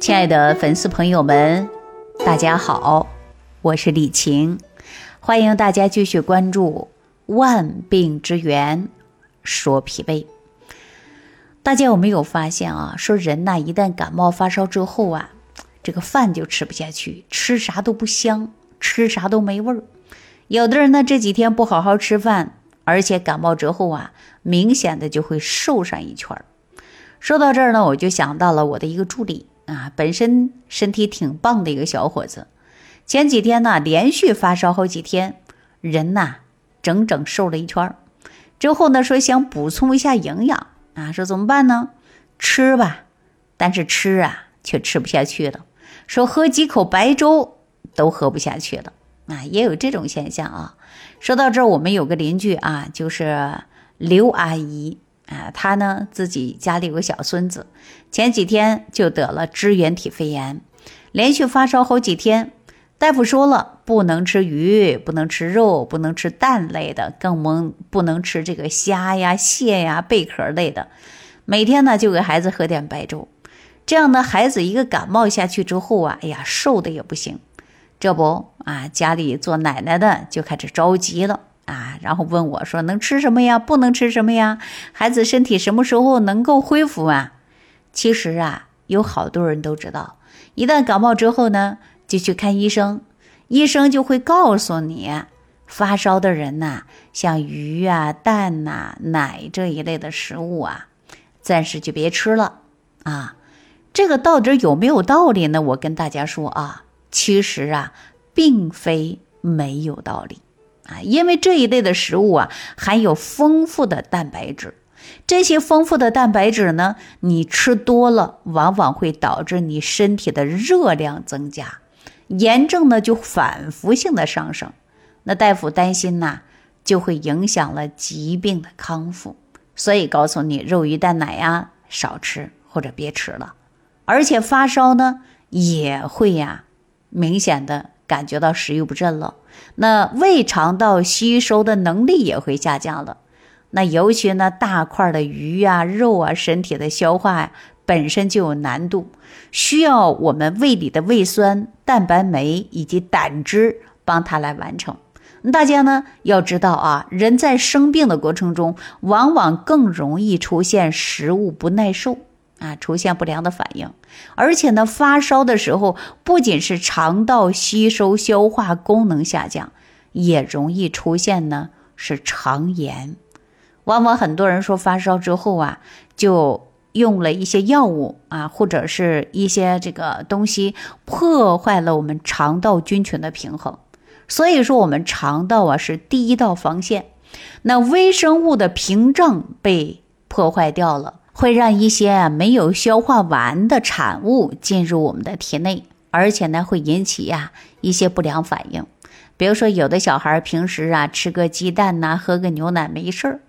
亲爱的粉丝朋友们，大家好，我是李晴，欢迎大家继续关注《万病之源说脾胃》。大家有没有发现啊？说人呐，一旦感冒发烧之后啊，这个饭就吃不下去，吃啥都不香，吃啥都没味儿。有的人呢，这几天不好好吃饭，而且感冒之后啊，明显的就会瘦上一圈儿。说到这儿呢，我就想到了我的一个助理啊，本身身体挺棒的一个小伙子，前几天呢连续发烧好几天，人呐整整瘦了一圈。之后呢说想补充一下营养啊，说怎么办呢？吃吧，但是吃啊却吃不下去了。说喝几口白粥都喝不下去了啊，也有这种现象啊。说到这儿，我们有个邻居啊，就是刘阿姨。啊，他呢自己家里有个小孙子，前几天就得了支原体肺炎，连续发烧好几天。大夫说了，不能吃鱼，不能吃肉，不能吃蛋类的，更甭不能吃这个虾呀、蟹呀、贝壳类的。每天呢就给孩子喝点白粥，这样呢孩子一个感冒下去之后啊，哎呀瘦的也不行。这不啊，家里做奶奶的就开始着急了。啊，然后问我说：“能吃什么呀？不能吃什么呀？孩子身体什么时候能够恢复啊？”其实啊，有好多人都知道，一旦感冒之后呢，就去看医生，医生就会告诉你，发烧的人呐，像鱼啊、蛋呐、奶这一类的食物啊，暂时就别吃了啊。这个到底有没有道理呢？我跟大家说啊，其实啊，并非没有道理。啊，因为这一类的食物啊，含有丰富的蛋白质，这些丰富的蛋白质呢，你吃多了，往往会导致你身体的热量增加，炎症呢就反复性的上升，那大夫担心呐，就会影响了疾病的康复，所以告诉你，肉鱼蛋奶呀少吃或者别吃了，而且发烧呢也会呀，明显的。感觉到食欲不振了，那胃肠道吸收的能力也会下降了。那尤其呢，大块的鱼啊、肉啊，身体的消化呀本身就有难度，需要我们胃里的胃酸、蛋白酶以及胆汁帮它来完成。大家呢要知道啊，人在生病的过程中，往往更容易出现食物不耐受。啊，出现不良的反应，而且呢，发烧的时候不仅是肠道吸收消化功能下降，也容易出现呢是肠炎。往往很多人说发烧之后啊，就用了一些药物啊，或者是一些这个东西破坏了我们肠道菌群的平衡。所以说，我们肠道啊是第一道防线，那微生物的屏障被破坏掉了。会让一些没有消化完的产物进入我们的体内，而且呢会引起呀一些不良反应。比如说，有的小孩平时啊吃个鸡蛋呐，喝个牛奶没事儿，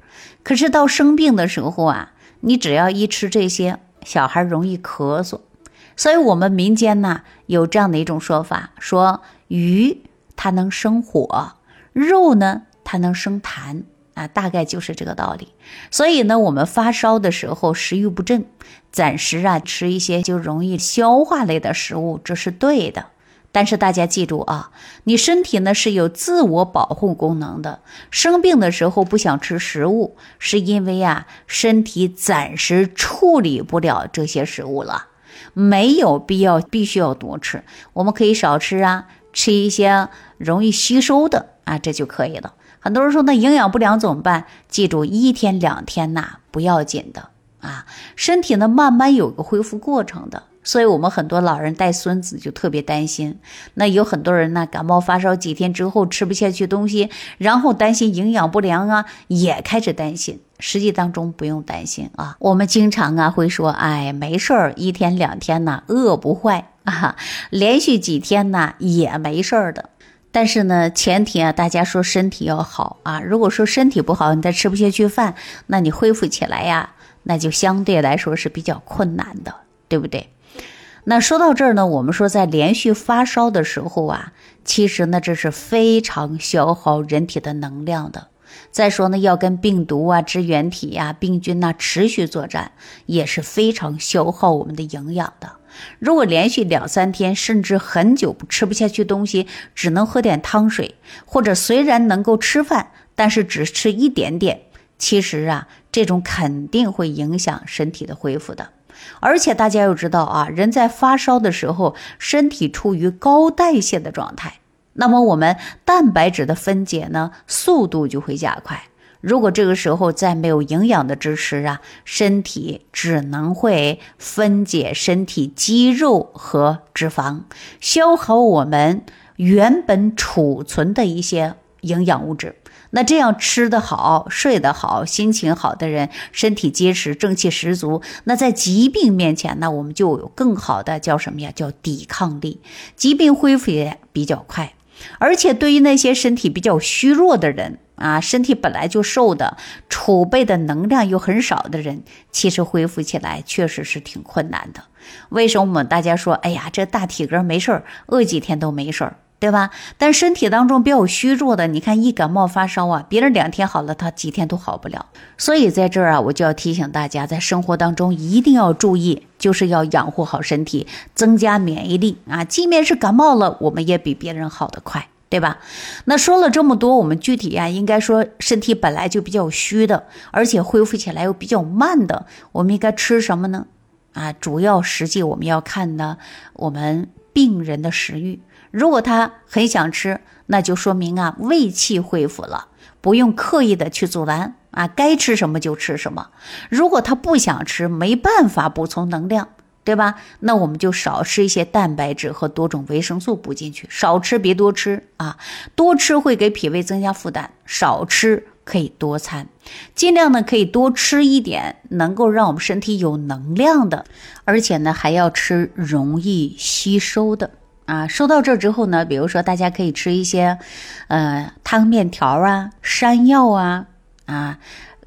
可是到生病的时候啊，你只要一吃这些，小孩容易咳嗽。所以，我们民间呢有这样的一种说法：说鱼它能生火，肉呢它能生痰。啊，大概就是这个道理。所以呢，我们发烧的时候食欲不振，暂时啊吃一些就容易消化类的食物，这是对的。但是大家记住啊，你身体呢是有自我保护功能的。生病的时候不想吃食物，是因为啊身体暂时处理不了这些食物了，没有必要必须要多吃。我们可以少吃啊，吃一些容易吸收的啊，这就可以了。很多人说那营养不良怎么办？记住一天两天呐不要紧的啊，身体呢慢慢有个恢复过程的。所以我们很多老人带孙子就特别担心。那有很多人呢感冒发烧几天之后吃不下去东西，然后担心营养不良啊，也开始担心。实际当中不用担心啊，我们经常啊会说，哎没事儿，一天两天呢饿不坏啊，连续几天呢也没事儿的。但是呢，前提啊，大家说身体要好啊。如果说身体不好，你再吃不下去饭，那你恢复起来呀，那就相对来说是比较困难的，对不对？那说到这儿呢，我们说在连续发烧的时候啊，其实呢这是非常消耗人体的能量的。再说呢，要跟病毒啊、支原体呀、病菌呐持续作战，也是非常消耗我们的营养的。如果连续两三天，甚至很久吃不下去东西，只能喝点汤水，或者虽然能够吃饭，但是只吃一点点，其实啊，这种肯定会影响身体的恢复的。而且大家要知道啊，人在发烧的时候，身体处于高代谢的状态，那么我们蛋白质的分解呢，速度就会加快。如果这个时候再没有营养的支持啊，身体只能会分解身体肌肉和脂肪，消耗我们原本储存的一些营养物质。那这样吃得好、睡得好、心情好的人，身体结实、正气十足。那在疾病面前，那我们就有更好的叫什么呀？叫抵抗力，疾病恢复也比较快。而且对于那些身体比较虚弱的人啊，身体本来就瘦的，储备的能量又很少的人，其实恢复起来确实是挺困难的。为什么我们大家说，哎呀，这大体格没事儿，饿几天都没事儿？对吧？但身体当中比较虚弱的，你看一感冒发烧啊，别人两天好了，他几天都好不了。所以在这儿啊，我就要提醒大家，在生活当中一定要注意，就是要养护好身体，增加免疫力啊。即便是感冒了，我们也比别人好得快，对吧？那说了这么多，我们具体啊，应该说身体本来就比较虚的，而且恢复起来又比较慢的，我们应该吃什么呢？啊，主要实际我们要看呢，我们病人的食欲。如果他很想吃，那就说明啊胃气恢复了，不用刻意的去阻拦啊，该吃什么就吃什么。如果他不想吃，没办法补充能量，对吧？那我们就少吃一些蛋白质和多种维生素补进去，少吃别多吃啊，多吃会给脾胃增加负担，少吃可以多餐，尽量呢可以多吃一点能够让我们身体有能量的，而且呢还要吃容易吸收的。啊，说到这之后呢，比如说大家可以吃一些，呃，汤面条啊、山药啊，啊，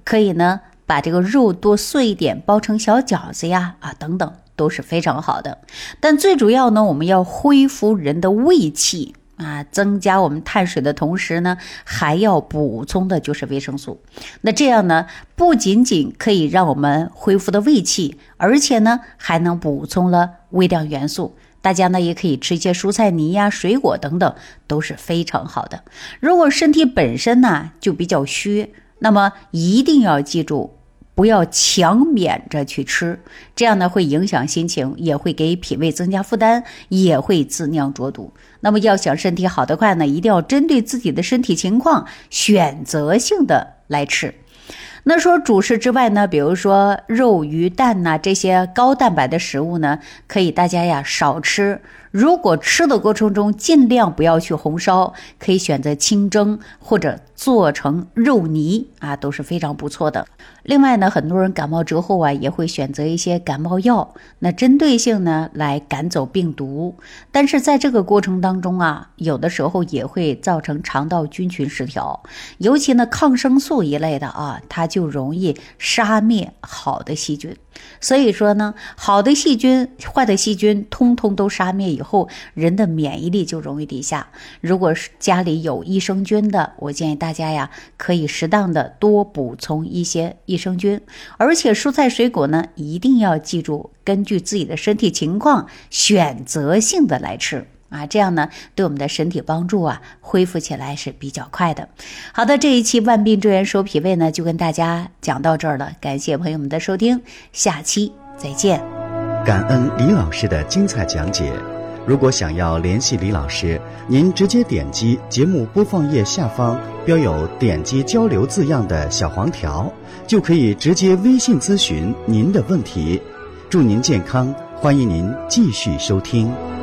可以呢把这个肉多碎一点，包成小饺子呀，啊，等等都是非常好的。但最主要呢，我们要恢复人的胃气啊，增加我们碳水的同时呢，还要补充的就是维生素。那这样呢，不仅仅可以让我们恢复的胃气，而且呢，还能补充了微量元素。大家呢也可以吃一些蔬菜泥呀、水果等等，都是非常好的。如果身体本身呢就比较虚，那么一定要记住，不要强勉着去吃，这样呢会影响心情，也会给脾胃增加负担，也会自酿浊毒。那么要想身体好得快呢，一定要针对自己的身体情况，选择性的来吃。那说主食之外呢，比如说肉、鱼、蛋呐这些高蛋白的食物呢，可以大家呀少吃。如果吃的过程中尽量不要去红烧，可以选择清蒸或者做成肉泥啊，都是非常不错的。另外呢，很多人感冒之后啊，也会选择一些感冒药，那针对性呢来赶走病毒。但是在这个过程当中啊，有的时候也会造成肠道菌群失调，尤其呢抗生素一类的啊，它就容易杀灭好的细菌。所以说呢，好的细菌、坏的细菌，通通都杀灭以后，人的免疫力就容易低下。如果是家里有益生菌的，我建议大家呀，可以适当的多补充一些益生菌。而且蔬菜水果呢，一定要记住，根据自己的身体情况，选择性的来吃。啊，这样呢，对我们的身体帮助啊，恢复起来是比较快的。好的，这一期万病之源说脾胃呢，就跟大家讲到这儿了。感谢朋友们的收听，下期再见。感恩李老师的精彩讲解。如果想要联系李老师，您直接点击节目播放页下方标有“点击交流”字样的小黄条，就可以直接微信咨询您的问题。祝您健康，欢迎您继续收听。